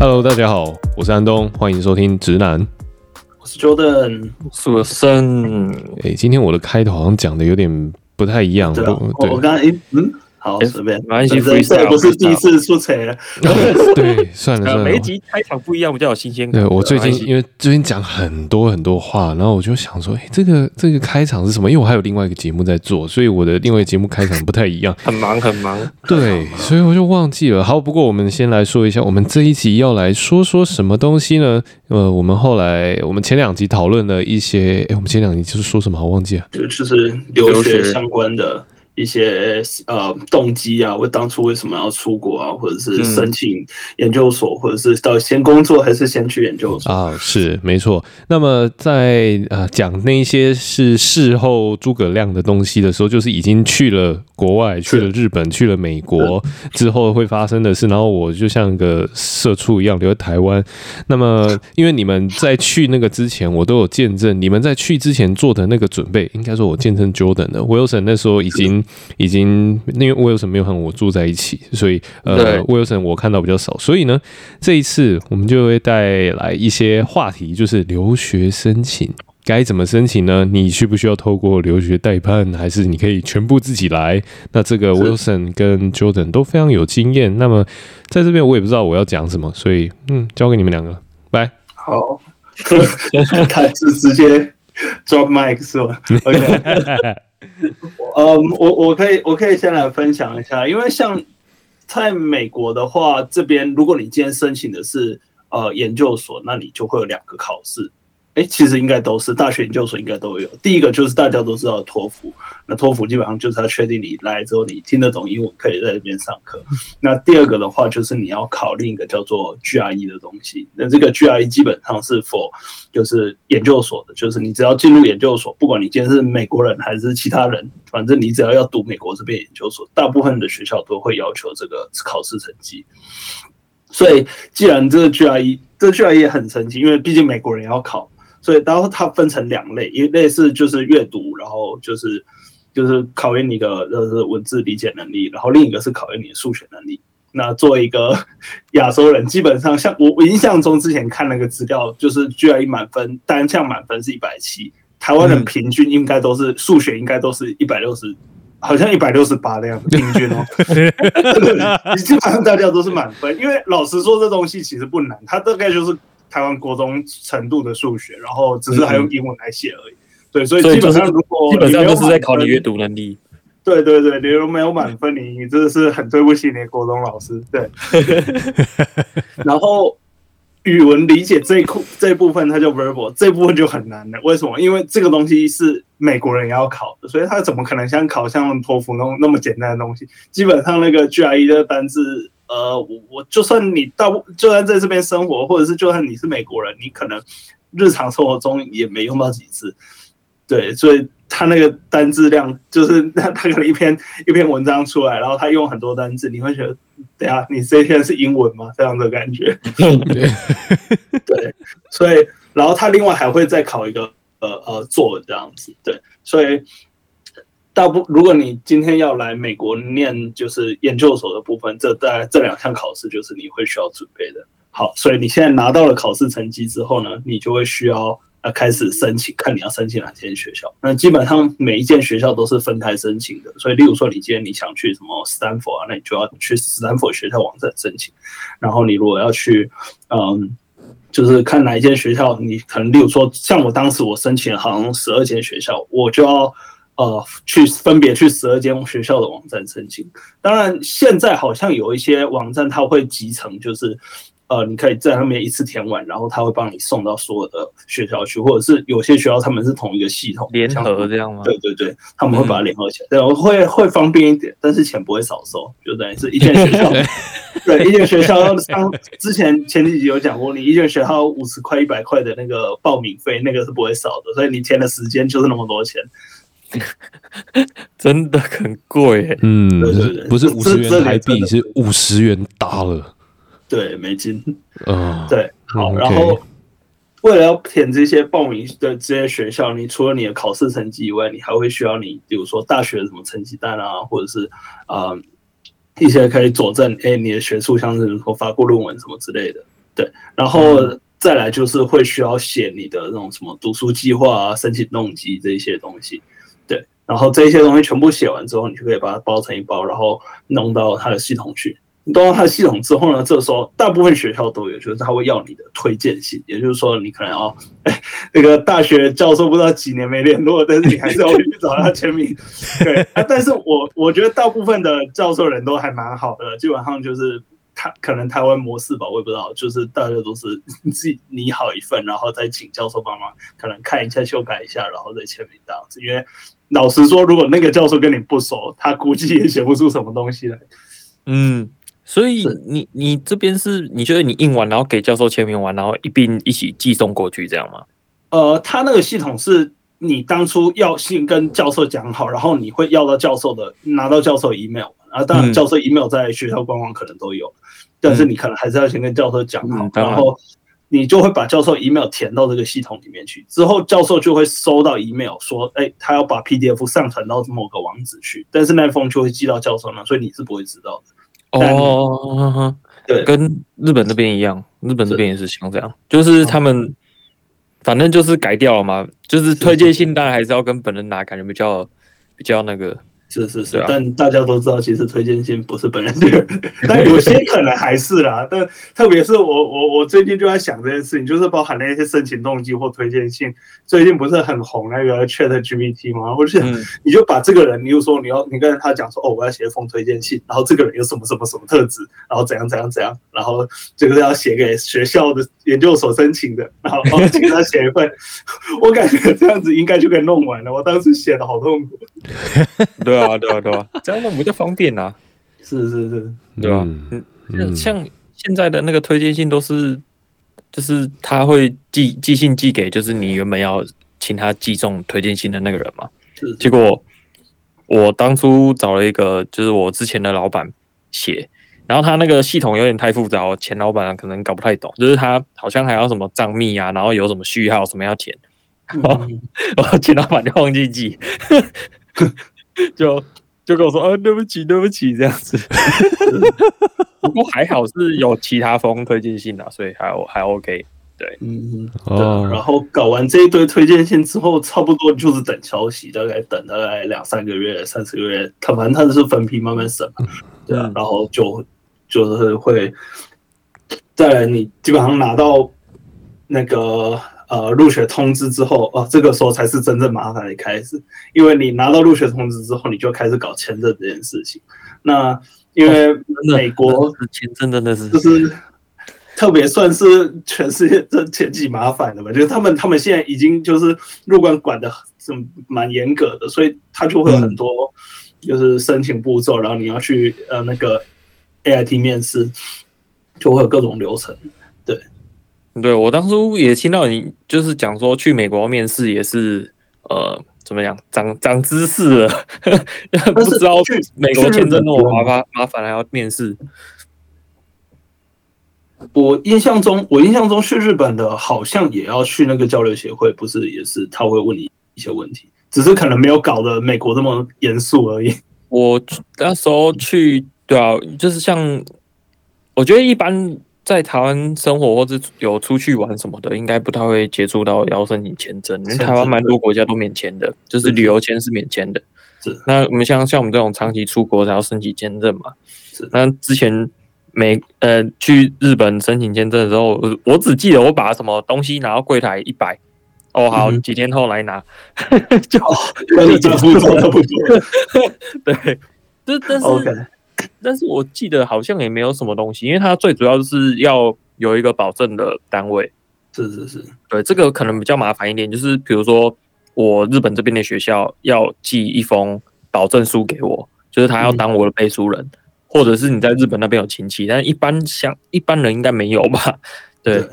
Hello，大家好，我是安东，欢迎收听直男。我是 Jordan，我是森。哎，今天我的开头好像讲的有点不太一样。对，我刚才嗯。好，随便，没关系。这不是第一次出彩了。对，算了算了。每一集开场不一样，比较有新鲜感。对，我最近因为最近讲很多很多话，然后我就想说，哎，这个这个开场是什么？因为我还有另外一个节目在做，所以我的另外一个节目开场不太一样。很 忙很忙。对，所以我就忘记了。好，不过我们先来说一下，我们这一集要来说说什么东西呢？呃，我们后来我们前两集讨论了一些，哎，我们前两集就是说什么？我忘记了。就就是留学相关的。一些呃动机啊，我当初为什么要出国啊，或者是申请研究所，嗯、或者是到先工作还是先去研究所啊？是没错。那么在呃讲那些是事后诸葛亮的东西的时候，就是已经去了国外，去了日本，去了美国之后会发生的事。然后我就像个社畜一样留在台湾。那么 因为你们在去那个之前，我都有见证你们在去之前做的那个准备。应该说，我见证 Jordan 的 Wilson 那时候已经。已经，因为 Wilson 没有和我住在一起，所以呃，Wilson 我看到比较少，所以呢，这一次我们就会带来一些话题，就是留学申请该怎么申请呢？你需不需要透过留学代办，还是你可以全部自己来？那这个 Wilson 跟 Jordan 都非常有经验。那么在这边我也不知道我要讲什么，所以嗯，交给你们两个，拜。好，他是直接 drop mic 是吧？OK。嗯，我我可以我可以先来分享一下，因为像在美国的话，这边如果你今天申请的是呃研究所，那你就会有两个考试。哎，其实应该都是大学研究所应该都有。第一个就是大家都知道的托福，那托福基本上就是要确定你来之后你听得懂英文，可以在这边上课。那第二个的话就是你要考另一个叫做 GRE 的东西。那这个 GRE 基本上是 for 就是研究所的，就是你只要进入研究所，不管你今天是美国人还是其他人，反正你只要要读美国这边研究所，大部分的学校都会要求这个考试成绩。所以既然这个 GRE 这个 GRE 也很神奇，因为毕竟美国人要考。所以，然后它分成两类，一类是就是阅读，然后就是就是考验你的就是文字理解能力，然后另一个是考验你的数学能力。那作为一个亚洲人，基本上像我我印象中之前看那个资料，就是 GRE 满分单项满分是一百七，台湾人平均应该都是数学应该都是一百六十，好像一百六十八那样子平均哦。基本上大家都是满分，因为老实说，这东西其实不难，它大概就是。台湾国中程度的数学，然后只是还用英文来写而已。对，所以基本上如果基本上都是在考你阅读能力。对对对，你如果没有满分，你你真的是很对不起你的国中老师。对。然后语文理解这一库这一部分，它叫 verbal，这部分就很难了。为什么？因为这个东西是美国人也要考的，所以他怎么可能像考像托福那种那么简单的东西？基本上那个 GRE 的单字。呃，我我就算你到，就算在这边生活，或者是就算你是美国人，你可能日常生活中也没用到几次，对，所以他那个单字量就是他可能一篇一篇文章出来，然后他用很多单字，你会觉得，对啊，你这一篇是英文吗？这样的感觉 对，所以然后他另外还会再考一个呃呃作文这样子，对，所以。大部如果你今天要来美国念就是研究所的部分，这大概这两项考试就是你会需要准备的。好，所以你现在拿到了考试成绩之后呢，你就会需要呃开始申请，看你要申请哪间学校。那基本上每一间学校都是分开申请的，所以例如说你今天你想去什么斯坦福啊，那你就要去斯坦福学校网站申请。然后你如果要去嗯，就是看哪一间学校，你可能例如说像我当时我申请好像十二间学校，我就要。呃，去分别去十二间学校的网站申请。当然，现在好像有一些网站它会集成，就是呃，你可以在上面一次填完，然后他会帮你送到所有的学校去，或者是有些学校他们是同一个系统联合这样吗？对对对，他们会把它联合起来，对，会会方便一点，但是钱不会少收，就等于是一间学校，对，一间学校像之前前几集有讲过，你一间学校五十块、一百块的那个报名费，那个是不会少的，所以你填的时间就是那么多钱。真的很贵，嗯，不是五十元台币，是五十元大了，对，美金，嗯，对，好，然后为了要填这些报名的这些学校，你除了你的考试成绩以外，你还会需要你，比如说大学的什么成绩单啊，或者是啊、呃、一些可以佐证，哎，你的学术像是说发过论文什么之类的。对，然后再来就是会需要写你的那种什么读书计划啊、申请动机这一些东西，对，然后这些东西全部写完之后，你就可以把它包成一包，然后弄到它的系统去。你弄到了他的系统之后呢，这个时候大部分学校都有，就是他会要你的推荐信，也就是说你可能要，那个大学教授不知道几年没联络，但是你还是要去找他签名。对啊，但是我我觉得大部分的教授人都还蛮好的，基本上就是他可能台湾模式吧，我也不知道，就是大家都是自己拟好一份，然后再请教授帮忙，可能看一下、修改一下，然后再签名这样子。因为老实说，如果那个教授跟你不熟，他估计也写不出什么东西来。嗯。所以你你这边是你觉得你印完，然后给教授签名完，然后一并一起寄送过去这样吗？呃，他那个系统是你当初要先跟教授讲好，然后你会要到教授的拿到教授 email，然后当然教授 email 在学校官网可能都有，嗯、但是你可能还是要先跟教授讲好，嗯、然后你就会把教授 email 填到这个系统里面去，之后教授就会收到 email 说，哎，他要把 PDF 上传到某个网址去，但是那封就会寄到教授那，所以你是不会知道的。哦，对，跟日本那边一样，日本这边也是像这样，就是他们反正就是改掉了嘛，就是推荐信当然还是要跟本人拿，感觉比较比较那个。是是是，但大家都知道，其实推荐信不是本人的，但有些可能还是啦。但特别是我我我最近就在想这件事情，就是包含那些申请动机或推荐信，最近不是很红那个 Chat GPT 吗？或者你就把这个人，你就说你要你跟他讲说，哦，我要写一封推荐信，然后这个人有什么什么什么特质，然后怎样怎样怎样，然后这个要写给学校的研究所申请的，然后请他写一份，我感觉这样子应该就可以弄完了。我当时写的好痛苦，对。对啊，对啊，对啊，这样弄比较方便啊。是是是，对吧？嗯，像现在的那个推荐信都是，就是他会寄寄信寄给，就是你原本要请他寄送推荐信的那个人嘛。是。结果我当初找了一个，就是我之前的老板写，然后他那个系统有点太复杂，我前老板可能搞不太懂，就是他好像还要什么账密啊，然后有什么序号什么要填，然后 前老板就忘记寄。就就跟我说，呃、啊，对不起，对不起，这样子。不过还好是有其他封推荐信啊，所以还还 OK。对，嗯，哦。然后搞完这一堆推荐信之后，差不多就是等消息，大概等大概两三个月、三四个月，他反正他是分批慢慢审嘛。对啊，然后就就是会再来，你基本上拿到那个。呃，入学通知之后，哦、呃，这个时候才是真正麻烦的开始，因为你拿到入学通知之后，你就开始搞签证这件事情。那因为美国签证真的是就是特别算是全世界这前几麻烦的吧，就是他们他们现在已经就是入关管的很蛮严格的，所以他就会有很多就是申请步骤，然后你要去呃那个 AIT 面试，就会有各种流程。对，我当初也听到你就是讲说去美国面试也是呃怎么样长长知识了，不知道去美国签证那么麻烦麻烦还要面试。我印象中，我印象中去日本的好像也要去那个交流协会，不是也是他会问你一些问题，只是可能没有搞得美国这么严肃而已。我那时候去，对啊，就是像我觉得一般。在台湾生活或者有出去玩什么的，应该不太会接触到要申请签证，因为台湾蛮多国家都免签的，就是旅游签是免签的。是，那我们像像我们这种长期出国才要申请签证嘛。是，那之前美呃去日本申请签证的时候，我只记得我把什么东西拿到柜台一摆，哦好，几天后来拿，就跟你差不多差不多。对，这但是。但是我记得好像也没有什么东西，因为它最主要就是要有一个保证的单位。是是是，对，这个可能比较麻烦一点，就是比如说我日本这边的学校要寄一封保证书给我，就是他要当我的背书人，嗯、或者是你在日本那边有亲戚，但一般像 一般人应该没有吧？对，对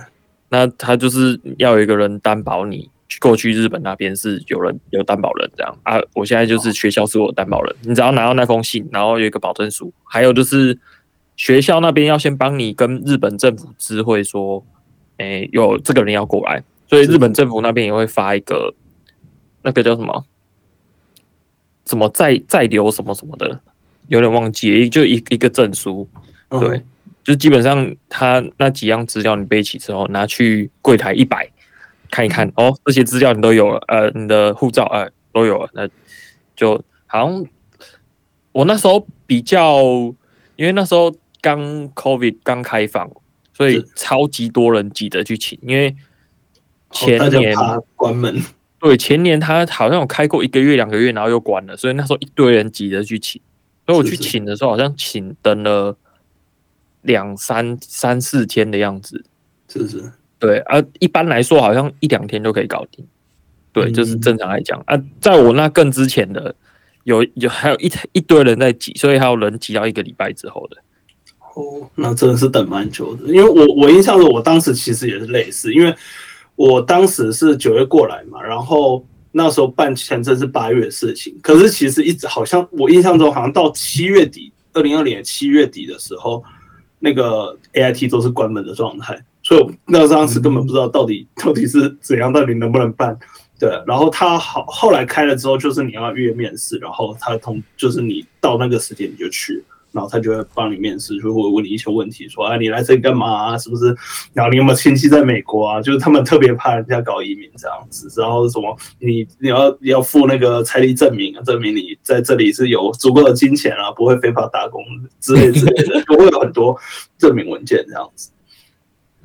那他就是要有一个人担保你。过去日本那边是有人有担保人这样。啊，我现在就是学校是我担保人，你只要拿到那封信，然后有一个保证书，还有就是学校那边要先帮你跟日本政府知会说，哎、欸，有这个人要过来，所以日本政府那边也会发一个那个叫什么？什么在在留什么什么的，有点忘记了，就一一个证书，对，就基本上他那几样资料你背起之后，拿去柜台一摆看一看，哦，这些资料你都有了，呃，你的护照呃都有了，那就好像我那时候比较，因为那时候刚 COVID 刚开放，所以超级多人挤着去请，因为前年关门。对，前年他好像有开过一个月、两个月，然后又关了，所以那时候一堆人挤着去请。所以我去请的时候，好像请等了两三三四天的样子。是不是？对啊，一般来说好像一两天就可以搞定。对，就是正常来讲啊，在我那更之前的，有有还有一一堆人在挤，所以还有人挤到一个礼拜之后的。哦，那真的是等蛮久的，因为我我印象中，我当时其实也是类似，因为。我当时是九月过来嘛，然后那时候办签证是八月的事情，可是其实一直好像我印象中好像到七月底，二零二零年七月底的时候，那个 AIT 都是关门的状态，所以我那当时根本不知道到底 到底是怎样，到底能不能办。对，然后他好后来开了之后，就是你要预约面试，然后他通就是你到那个时间你就去。然后他就会帮你面试，就会问你一些问题，说啊，你来这里干嘛？是不是？然后你有没有亲戚在美国啊？就是他们特别怕人家搞移民这样子。然后什么，你你要你要付那个财力证明，证明你在这里是有足够的金钱啊，不会非法打工之类之类的，都会有很多证明文件这样子。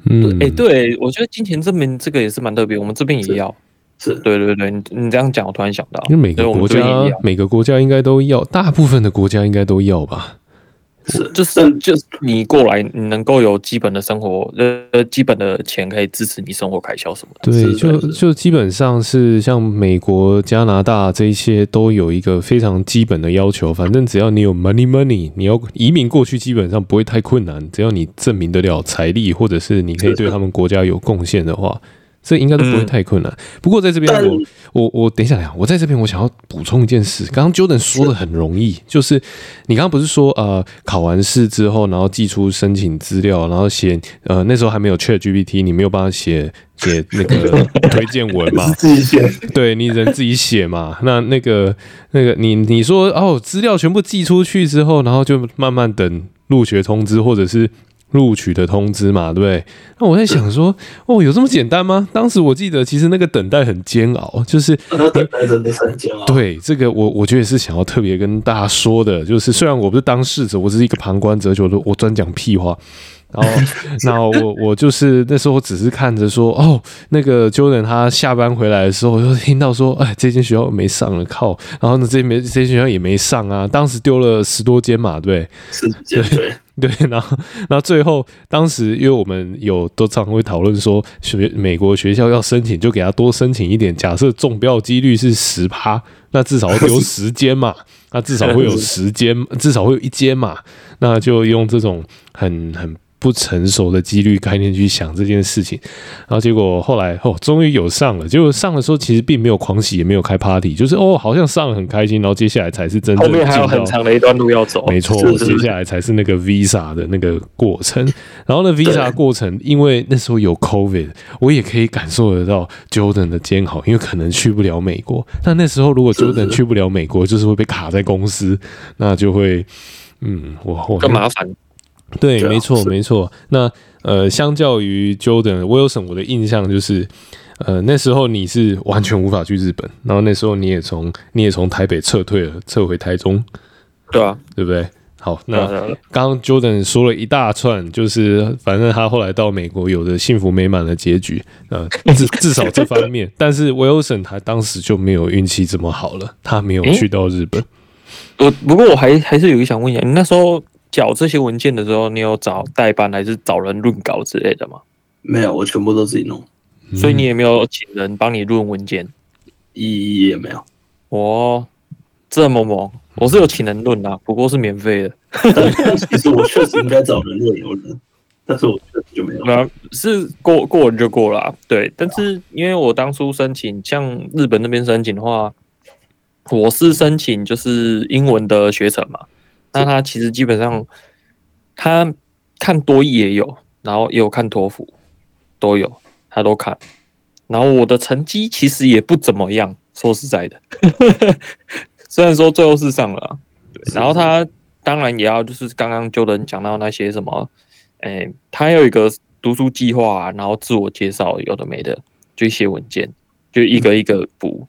嗯，哎，对，我觉得金钱证明这个也是蛮特别，我们这边也要。是，是对对对，你你这样讲，我突然想到，因为每个国家每个国家应该都要，大部分的国家应该都要吧。是，就是就是你过来，你能够有基本的生活，呃，基本的钱可以支持你生活开销什么的。对，就就基本上是像美国、加拿大这一些都有一个非常基本的要求。反正只要你有 money money，你要移民过去基本上不会太困难。只要你证明得了财力，或者是你可以对他们国家有贡献的话。这应该都不会太困难。不过在这边，我我我等一下，我在这边，我想要补充一件事。刚刚 Jordan 说的很容易，就是你刚刚不是说呃，考完试之后，然后寄出申请资料，然后写呃，那时候还没有 ChatGPT，你没有办法写写那个 推荐文嘛？自己写，对，你人自己写嘛。那那个那个你你说哦，资料全部寄出去之后，然后就慢慢等入学通知，或者是。录取的通知嘛，对不对？那我在想说，哦，有这么简单吗？当时我记得，其实那个等待很煎熬，就是 等待真的是很煎熬。对，这个我我觉得也是想要特别跟大家说的，就是虽然我不是当事者，我只是一个旁观者，就我专讲屁话。然后，那我我就是那时候只是看着说，哦，那个 Jordan 他下班回来的时候，我就听到说，哎，这间学校没上了，靠！然后呢，这没这间学校也没上啊。当时丢了十多间嘛，对，十间对对。然后，然后最后当时因为我们有都常会讨论说，学美国学校要申请，就给他多申请一点。假设中标几率是十趴，那至少丢十 间嘛，那至少会有 十间，至少会有一间嘛，那就用这种很很。不成熟的几率概念去想这件事情，然后结果后来哦，终于有上了。结果上的时候其实并没有狂喜，也没有开 party，就是哦，好像上了很开心。然后接下来才是真正后面还有很长的一段路要走。没错，接下来才是那个 visa 的那个过程。然后呢，visa 过程，因为那时候有 covid，我也可以感受得到 Jordan 的煎熬，因为可能去不了美国。那那时候如果 Jordan 去不了美国，就是会被卡在公司，那就会嗯，我我更麻烦。对，没错，没错。那呃，相较于 Jordan Wilson，我的印象就是，呃，那时候你是完全无法去日本，然后那时候你也从你也从台北撤退了，撤回台中，对啊，对不对？好，那刚刚 Jordan 说了一大串，就是反正他后来到美国有着幸福美满的结局，呃，至至少这方面。但是 Wilson 他当时就没有运气这么好了，他没有去到日本。我、欸、不过我还还是有一想问一下，你那时候。缴这些文件的时候，你有找代办还是找人润稿之类的吗？没有，我全部都自己弄。所以你也没有请人帮你润文件？一也没有。哦，这么猛！我是有请人润的，不过是免费的。其实我确实应该找人润有人，但是我确实就没有。啊，是过过了就过了啊。对，但是因为我当初申请，像日本那边申请的话，我是申请就是英文的学程嘛。那他其实基本上，他看多益也有，然后也有看托福，都有，他都看。然后我的成绩其实也不怎么样，说实在的，虽然说最后是上了，对。然后他当然也要就是刚刚就能讲到那些什么哎，他有一个读书计划啊，然后自我介绍，有的没的，就一些文件，就一个一个补。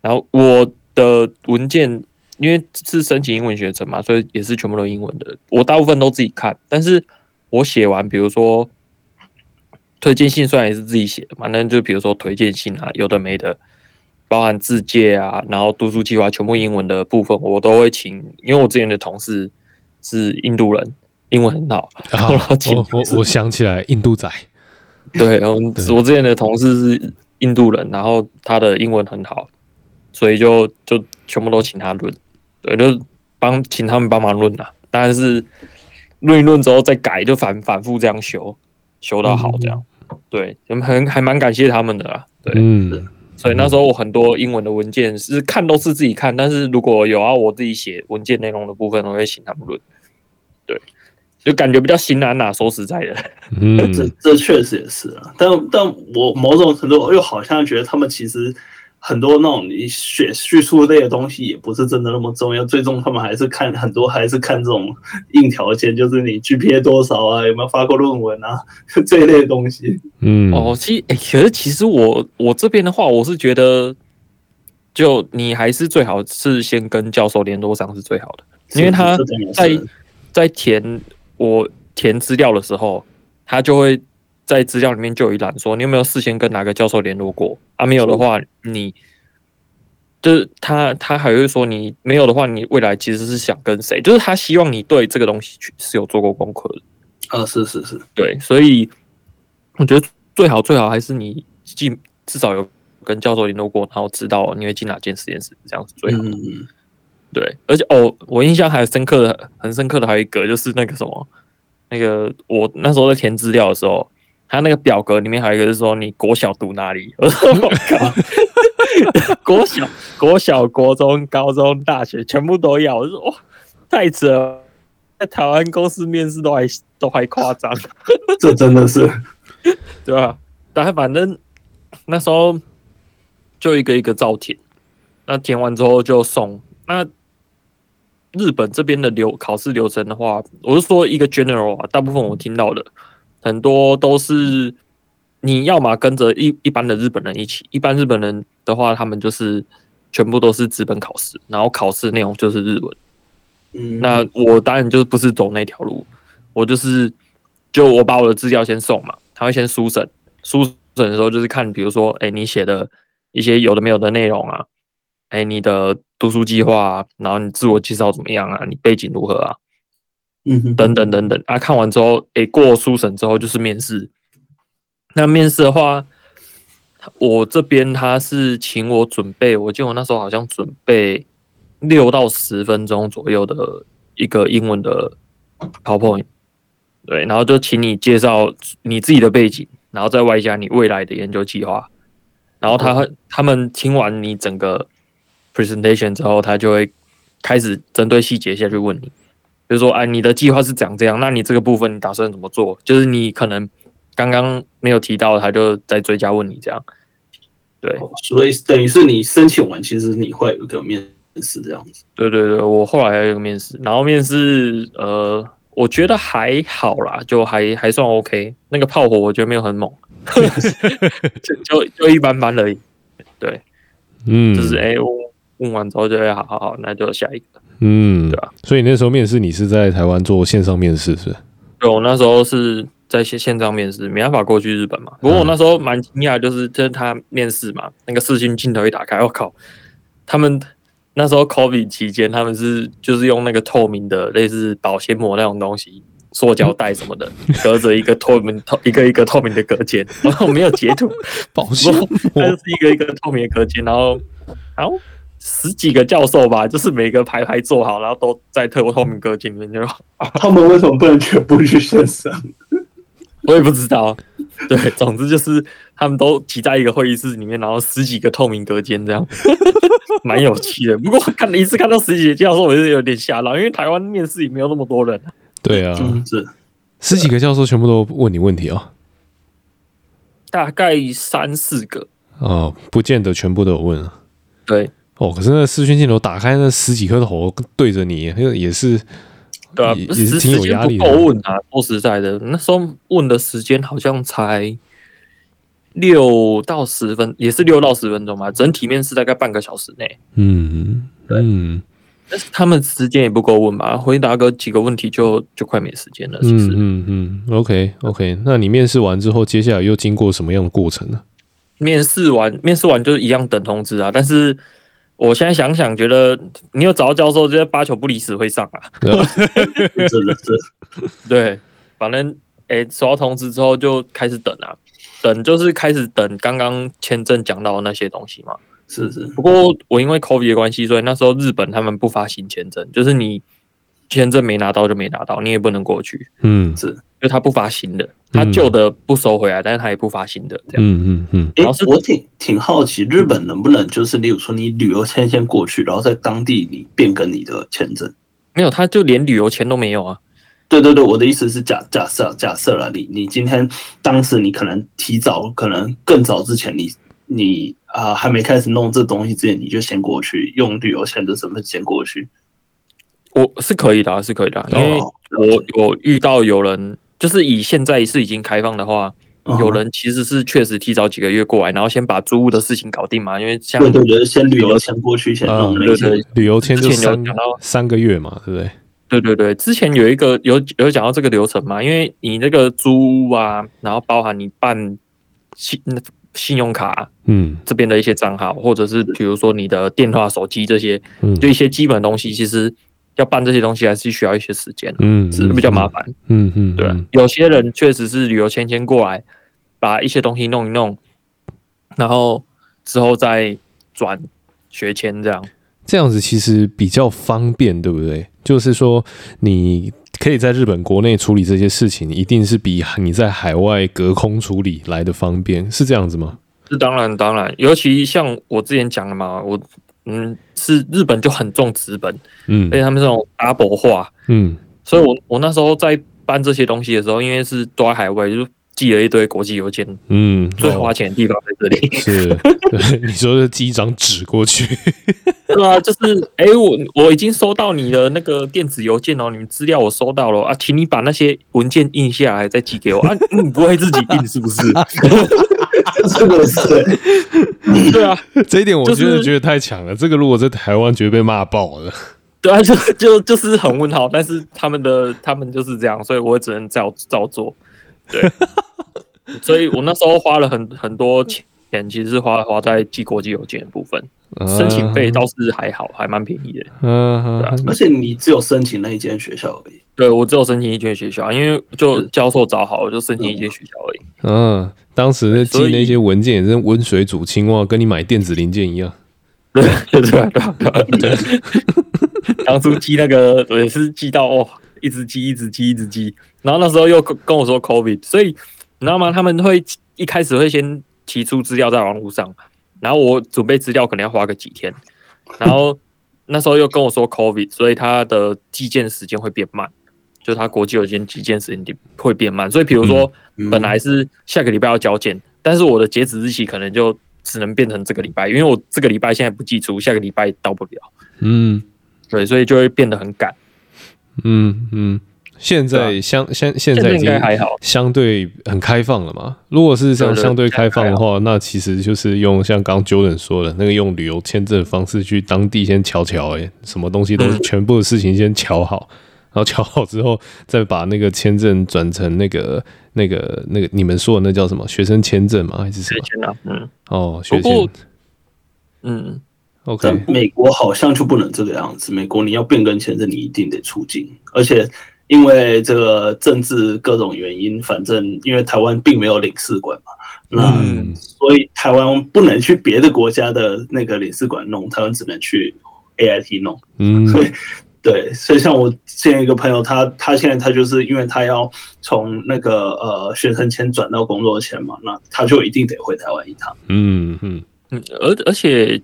然后我的文件，因为是申请英文学程嘛，所以也是全部都英文的。我大部分都自己看，但是我写完，比如说推荐信，虽然也是自己写的嘛，那就比如说推荐信啊，有的没的，包含自介啊，然后读书计划全部英文的部分，我都会请，因为我之前的同事是印度人，英文很好。啊、我我我想起来，印度仔。对，我我之前的同事是印度人，然后他的英文很好。所以就就全部都请他论，对，就帮请他们帮忙论啊。但是论一论之后再改，就反反复这样修，修到好这样。嗯、对，很还蛮感谢他们的啦。对，嗯。所以那时候我很多英文的文件是看都是自己看，但是如果有要我自己写文件内容的部分，我会请他们论。对，就感觉比较心安呐。说实在的，嗯，这这确实也是啊。但但我某种程度又好像觉得他们其实。很多那种你写叙述类的东西也不是真的那么重要，最终他们还是看很多还是看这种硬条件，就是你 GPA 多少啊，有没有发过论文啊 这一类的东西。嗯，哦，其实、欸、可是其实我我这边的话，我是觉得，就你还是最好是先跟教授联络上是最好的，因为他在在填我填资料的时候，他就会。在资料里面就有一栏说，你有没有事先跟哪个教授联络过啊？没有的话，你就是他，他还会说你没有的话，你未来其实是想跟谁？就是他希望你对这个东西是有做过功课的。啊，是是是，对，所以我觉得最好最好还是你进至少有跟教授联络过，然后知道你会进哪间实验室，这样子最好。嗯，对，而且哦，我印象还深刻的，很深刻的还有一个就是那个什么，那个我那时候在填资料的时候。他那个表格里面还有一个是说你国小读哪里？我说我靠，国小、国小、国中、高中、大学全部都要。我说哇，太扯了，在台湾公司面试都还都还夸张，这真的是，对吧？但反正那时候就一个一个照填，那填完之后就送。那日本这边的流考试流程的话，我是说一个 general 啊，大部分我听到的。很多都是你要么跟着一一般的日本人一起，一般日本人的话，他们就是全部都是资本考试，然后考试内容就是日文。嗯，那我当然就不是走那条路，我就是就我把我的资料先送嘛，他会先书审，书审的时候就是看，比如说，哎，你写的一些有的没有的内容啊，哎，你的读书计划啊，然后你自我介绍怎么样啊，你背景如何啊？嗯，等等等等啊！看完之后，诶，过书审之后就是面试。那面试的话，我这边他是请我准备，我记得我那时候好像准备六到十分钟左右的一个英文的 PowerPoint。对，然后就请你介绍你自己的背景，然后再外加你未来的研究计划。然后他他们听完你整个 presentation 之后，他就会开始针对细节下去问你。比如说，哎，你的计划是讲这样，那你这个部分你打算怎么做？就是你可能刚刚没有提到，他就再追加问你这样。对，所以等于是你申请完，其实你会有一个面试这样子。对对对，我后来还有一个面试，然后面试，呃，我觉得还好啦，就还还算 OK。那个炮火我觉得没有很猛，就就就一般般而已。对，嗯，就是哎，我问完之后就会好好好，那就下一个。嗯，对啊，所以那时候面试你是在台湾做线上面试，是？对，我那时候是在线线上面试，没办法过去日本嘛。不过我那时候蛮惊讶，就是就是他面试嘛，那个视讯镜头一打开，我靠，他们那时候 COVID 期间，他们是就是用那个透明的类似保鲜膜那种东西，塑胶袋什么的，隔着一个透明透一个一个透明的隔间，然后没有截图，保鲜膜，它是一个一个透明的隔间，然后好。十几个教授吧，就是每个排排坐好，然后都在透过透明隔间里面就。他们为什么不能全部去线上？我也不知道。对，总之就是他们都挤在一个会议室里面，然后十几个透明隔间这样，蛮有趣的。不过看了一次看到十几个教授，我就有点吓到，因为台湾面试也没有那么多人。对啊，是十几个教授全部都问你问题哦。大概三四个。哦，不见得全部都有问啊。对。哦，可是那视讯镜头打开，那十几颗头对着你，那个也是对啊，也是挺有压力的。不够问啊，说实在的，那时候问的时间好像才六到十分，也是六到十分钟吧。整体面试大概半个小时内。嗯，嗯，但是他们时间也不够问吧，回答个几个问题就就快没时间了。其实，嗯嗯嗯，OK OK，那你面试完之后，接下来又经过什么样的过程呢？面试完，面试完就一样等通知啊。但是我现在想想，觉得你有找到教授，就八九不离十会上啊。真的是，对，反正哎，收到通知之后就开始等啊，等就是开始等刚刚签证讲到的那些东西嘛。是是。不过我因为 COVID 的关系，所以那时候日本他们不发新签证，就是你签证没拿到就没拿到，你也不能过去。嗯，是，因为他不发新的。他旧的不收回来，但是他也不发新的，这样。嗯嗯嗯。哎，我挺挺好奇，日本能不能就是，例如说你旅游签先过去，然后在当地你变更你的签证？没有，他就连旅游签都没有啊。对对对，我的意思是假假设假设了，你你今天当时你可能提早，可能更早之前你，你你啊还没开始弄这东西之前，你就先过去用旅游签的身份先过去。我是可以的啊，是可以的啊，因为我有遇到有人。就是以现在是已经开放的话，有人其实是确实提早几个月过来，然后先把租屋的事情搞定嘛。因为像对对对，先旅游签过去，先弄那些旅游签就三三个月嘛，对不对？对对对，之前有一个有有讲到这个流程嘛，因为你那个租屋啊，然后包含你办信信用卡，嗯，这边的一些账号，或者是比如说你的电话、手机这些，嗯，就一些基本东西，其实。要办这些东西还是需要一些时间，嗯，是比较麻烦，嗯嗯，对，有些人确实是旅游签签过来，把一些东西弄一弄，然后之后再转学签这样，这样子其实比较方便，对不对？就是说你可以在日本国内处理这些事情，一定是比你在海外隔空处理来的方便，是这样子吗？是当然当然，尤其像我之前讲的嘛，我。嗯，是日本就很重资本，嗯，而且他们这种 double 化，嗯，所以我我那时候在搬这些东西的时候，因为是都在海外，就寄了一堆国际邮件，嗯，最花钱的地方在这里，是，对，你说是寄一张纸过去，对啊，就是，哎、欸，我我已经收到你的那个电子邮件哦，你们资料我收到了啊，请你把那些文件印下来再寄给我啊，你不会自己印是不是？这个是，对啊，这一点我真的觉得太强了。这个如果在台湾，绝对被骂爆了。对啊，就就就是很问号。但是他们的他们就是这样，所以我只能照照做。对，所以我那时候花了很很多钱，其实是花花在寄国际邮件的部分。申请费倒是还好，还蛮便宜的。嗯，而且你只有申请那一间学校而已。对，我只有申请一间学校，因为就教授找好，我就申请一间学校而已。嗯，当时寄那些文件也是温水煮青蛙，跟你买电子零件一样。对，对对对。当初寄那个也是寄到哦，一直寄，一直寄，一直寄。然后那时候又跟我说 COVID，所以你知道吗？他们会一开始会先提出资料在网络上，然后我准备资料可能要花个几天，然后那时候又跟我说 COVID，所以他的寄件时间会变慢。就他国际邮件寄件时间会变慢，所以比如说本来是下个礼拜要交件，但是我的截止日期可能就只能变成这个礼拜，因为我这个礼拜现在不寄出，下个礼拜到不了。嗯，对，所以就会变得很赶。嗯嗯，现在相相现在已经还好，相对很开放了嘛。如果是这样相对开放的话，那其实就是用像刚 Jordan 说的那个用旅游签证的方式去当地先瞧瞧，哎，什么东西都全部的事情先瞧好。然后瞧好之后，再把那个签证转成那个、那个、那个，你们说的那叫什么？学生签证吗？还是什么？学签啊，嗯，哦，学签，嗯，OK。美国好像就不能这个样子。美国你要变更签证，你一定得出境，而且因为这个政治各种原因，反正因为台湾并没有领事馆嘛，那、嗯、所以台湾不能去别的国家的那个领事馆弄，台湾只能去 AIT 弄，嗯，所以。对，所以像我见一个朋友，他他现在他就是因为他要从那个呃学生签转到工作签嘛，那他就一定得回台湾一趟。嗯嗯嗯，而而且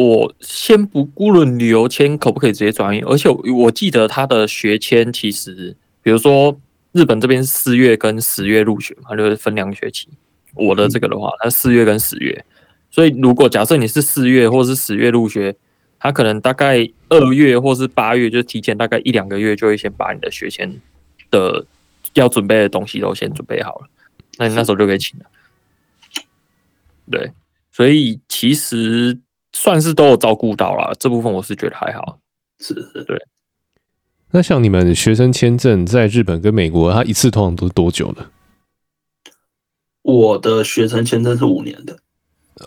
我先不顾论旅游签可不可以直接转运，而且我，我记得他的学签其实，比如说日本这边四月跟十月入学嘛，就是分两个学期。我的这个的话，他四月跟十月，所以如果假设你是四月或是十月入学。他可能大概二月或是八月就提前大概一两个月就会先把你的学签的要准备的东西都先准备好了，那你那时候就可以请了。对，所以其实算是都有照顾到了，这部分我是觉得还好。是是，对。那像你们学生签证在日本跟美国，它一次通常都是多久呢？我的学生签证是五年的。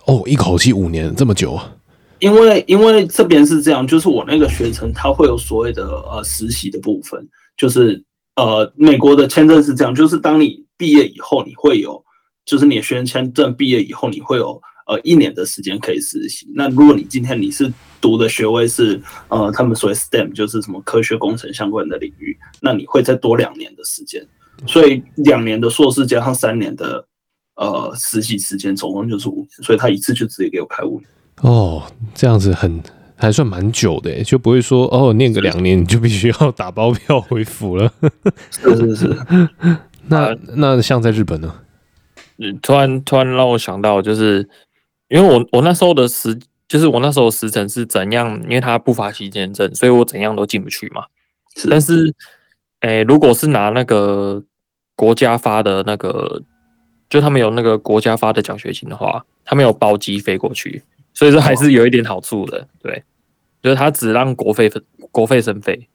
哦，一口气五年，这么久啊？因为因为这边是这样，就是我那个学程它会有所谓的呃实习的部分，就是呃美国的签证是这样，就是当你毕业以后，你会有，就是你的学生签证毕业以后，你会有呃一年的时间可以实习。那如果你今天你是读的学位是呃他们所谓 STEM，就是什么科学工程相关的领域，那你会再多两年的时间，所以两年的硕士加上三年的呃实习时间，总共就是五年，所以他一次就直接给我开五年。哦，这样子很还算蛮久的，就不会说哦，念个两年你就必须要打包票回府了。是是是，那那像在日本呢？嗯，突然突然让我想到，就是因为我我那时候的时，就是我那时候的时辰是怎样？因为他不发期签证，所以我怎样都进不去嘛。是，但是，诶，如果是拿那个国家发的那个，就他们有那个国家发的奖学金的话，他们有包机飞过去。所以说还是有一点好处的，对，就是他只让国费分国费生费，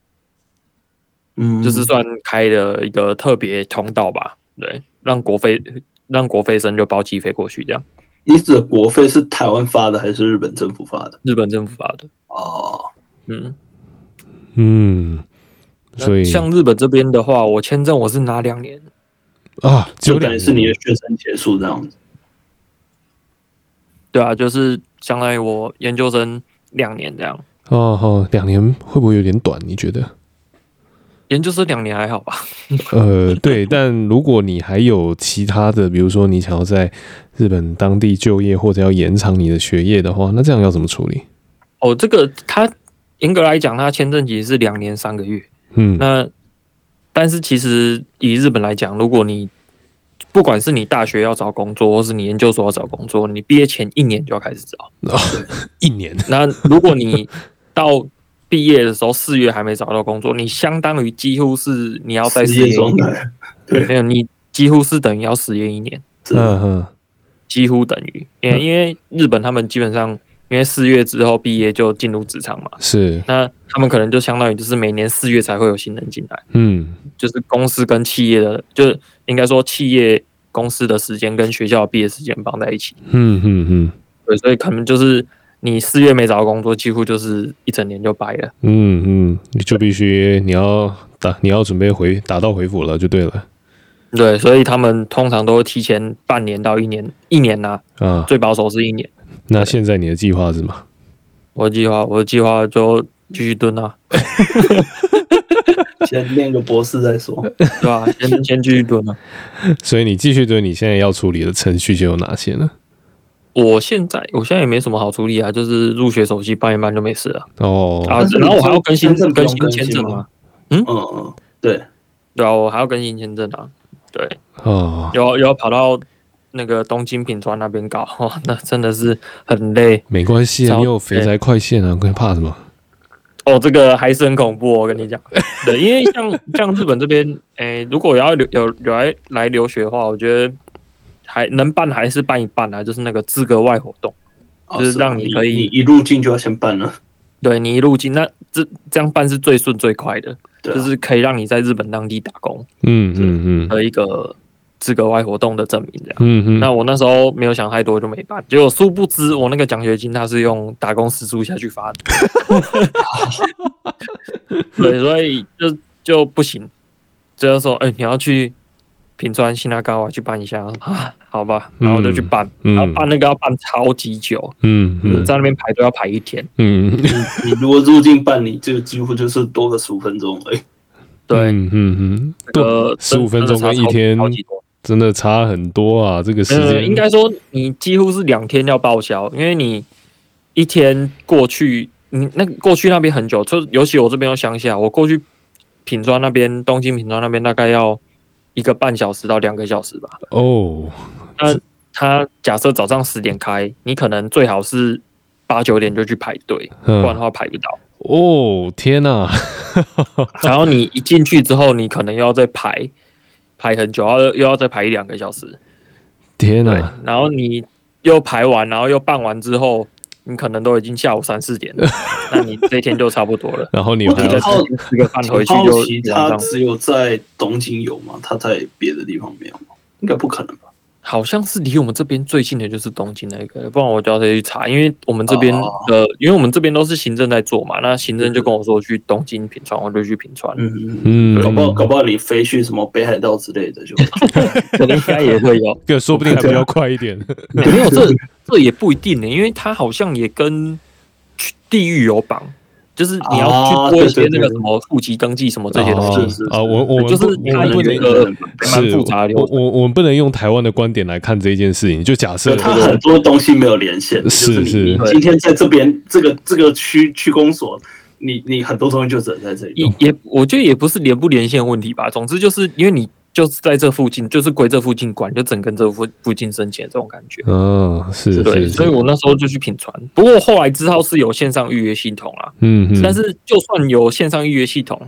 嗯，就是算开了一个特别通道吧，对，让国费让国费生就包机飞过去这样。你指的国费是台湾发的还是日本政府发的？日本政府发的。哦，嗯嗯，所以像日本这边的话，我签证我是拿两年啊，就等于是你的学生结束这样子。对啊，就是相当于我研究生两年这样。哦哦，两年会不会有点短？你觉得？研究生两年还好吧？呃，对，但如果你还有其他的，比如说你想要在日本当地就业，或者要延长你的学业的话，那这样要怎么处理？哦，这个他严格来讲，他签证其实是两年三个月。嗯，那但是其实以日本来讲，如果你不管是你大学要找工作，或是你研究所要找工作，你毕业前一年就要开始找。哦，一年。那如果你到毕业的时候四月还没找到工作，你相当于几乎是你要在失业状态。对，没有，你几乎是等于要失业一年。嗯哼，几乎等于，因为因为日本他们基本上。因为四月之后毕业就进入职场嘛，是，那他们可能就相当于就是每年四月才会有新人进来，嗯，就是公司跟企业的，就是应该说企业公司的时间跟学校毕业时间绑在一起，嗯嗯嗯，对，所以可能就是你四月没找到工作，几乎就是一整年就白了，嗯嗯，你就必须你要打你要准备回打道回府了，就对了，对，所以他们通常都会提前半年到一年，一年呐，啊，最保守是一年。那现在你的计划是什么？我计划，我的计划就继续蹲啊，先念个博士再说，对吧？先先继续蹲啊。所以你继续蹲，你现在要处理的程序就有哪些呢？我现在我现在也没什么好处理啊，就是入学手续办一办就没事了。哦，啊，然后我还要更新更新签证吗？嗯嗯嗯，对对啊，我还要更新签证啊。对，哦，有有跑到。那个东京品川那边搞，哦，那真的是很累。没关系啊，你有肥宅快线啊，你怕什么？哦，这个还是很恐怖，我跟你讲。对，因为像像日本这边，诶、欸，如果要留有有来来留学的话，我觉得还能办还是办一办啊，就是那个资格外活动，哦、就是让你可以你一入境就要先办了。对，你一入境，那这这样办是最顺最快的，啊，就是可以让你在日本当地打工。嗯嗯嗯，和一个。资格外活动的证明，这样。嗯嗯。那我那时候没有想太多，就没办。结果殊不知，我那个奖学金它是用打工时数下去发的。对，所以就就不行。就要说，哎、欸，你要去品川新拉高啊，去办一下啊？好吧，然后就去办。嗯、然后办那个要办超级久。嗯嗯。在那边排队要排一天。嗯嗯。你 你如果入境办理，就几乎就是多个十五分钟而已。对，嗯嗯，多十五分钟跟一天。真的差很多啊！这个时间、呃、应该说你几乎是两天要报销，因为你一天过去，你那过去那边很久，就尤其我这边有乡下，我过去品川那边，东京品川那边大概要一个半小时到两个小时吧。哦，那他假设早上十点开，你可能最好是八九点就去排队，不然的话排不到。哦，天哪！然后你一进去之后，你可能又要再排排很久，要又要再排一两个小时。天哪！然后你又排完，然后又办完之后，你可能都已经下午三四点了，那你这一天就差不多了。然后你还要吃个饭回去就。他只有在东京有吗？他在别的地方没有吗？应该不可能吧。好像是离我们这边最近的就是东京那个，不然我就要再去查。因为我们这边的，因为我们这边都是行政在做嘛，那行政就跟我说去东京品川，我就去品川。嗯嗯，搞不好搞不好你飞去什么北海道之类的，就可能应该也会有，对说不定还比较快一点。没有，这这也不一定呢，因为它好像也跟地域有绑。就是你要去做一些那个什么户籍登记什么这些东西啊，我我就是它有一个蛮复杂的。我我我们不能用台湾的观点来看这一件事情。就假设它很多东西没有连线，是是。今天在这边这个这个区区公所，你你很多东西就只能在这里。也也我觉得也不是连不连线问题吧。总之就是因为你。就是在这附近，就是归这附近管，就整个这附附近申请这种感觉。嗯，是，是，对，所以我那时候就去品川。不过后来知道是有线上预约系统啦。嗯嗯。但是就算有线上预约系统，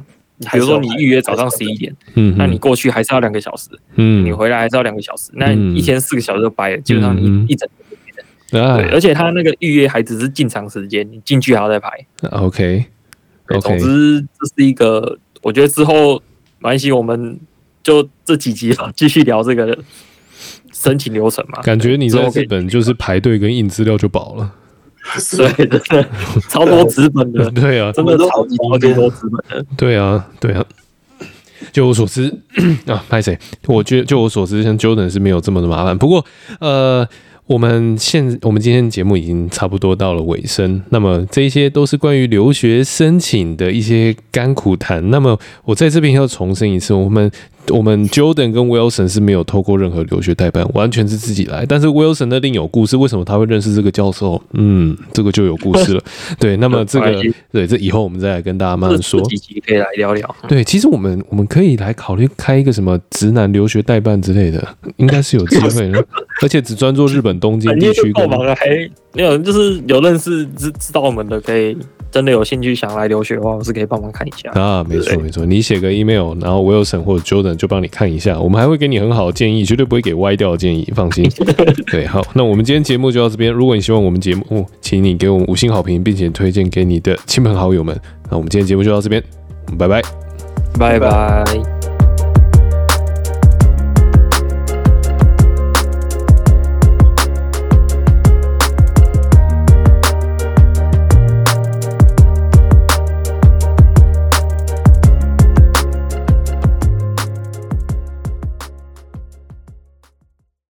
比如说你预约早上十一点，嗯，那你过去还是要两个小时，嗯，你回来还是要两个小时，那一天四个小时就白了，基本上你一整天。对，而且他那个预约还只是进场时间，你进去还要再排。OK。总之，这是一个，我觉得之后没关系，我们。就这几集了，继续聊这个申请流程嘛。感觉你在日本就是排队跟印资料就饱了。对，的超多纸本的。对啊，真的超级超级多纸本的。对啊，对啊。就我所知 啊，拍谁？我觉得就我所知，像 Jordan 是没有这么的麻烦。不过，呃。我们现我们今天节目已经差不多到了尾声，那么这一些都是关于留学申请的一些甘苦谈。那么我在这边要重申一次，我们我们 Jordan 跟 Wilson 是没有透过任何留学代办，完全是自己来。但是 Wilson 的另有故事，为什么他会认识这个教授？嗯，这个就有故事了。对，那么这个对这以后我们再来跟大家慢慢说。几集可以来聊聊。对，其实我们我们可以来考虑开一个什么直男留学代办之类的，应该是有机会的，而且只专做日本。东京地区够忙了，还没有，就是有认识知知道我们的，可以真的有兴趣想来留学的话，我是可以帮忙看一下啊。没错没错，你写个 email，然后 Wilson 或者 Jordan 就帮你看一下，我们还会给你很好的建议，绝对不会给歪掉的建议，放心。对，好，那我们今天节目就到这边。如果你希望我们节目，请你给我们五星好评，并且推荐给你的亲朋好友们。那我们今天节目就到这边，拜拜，拜拜。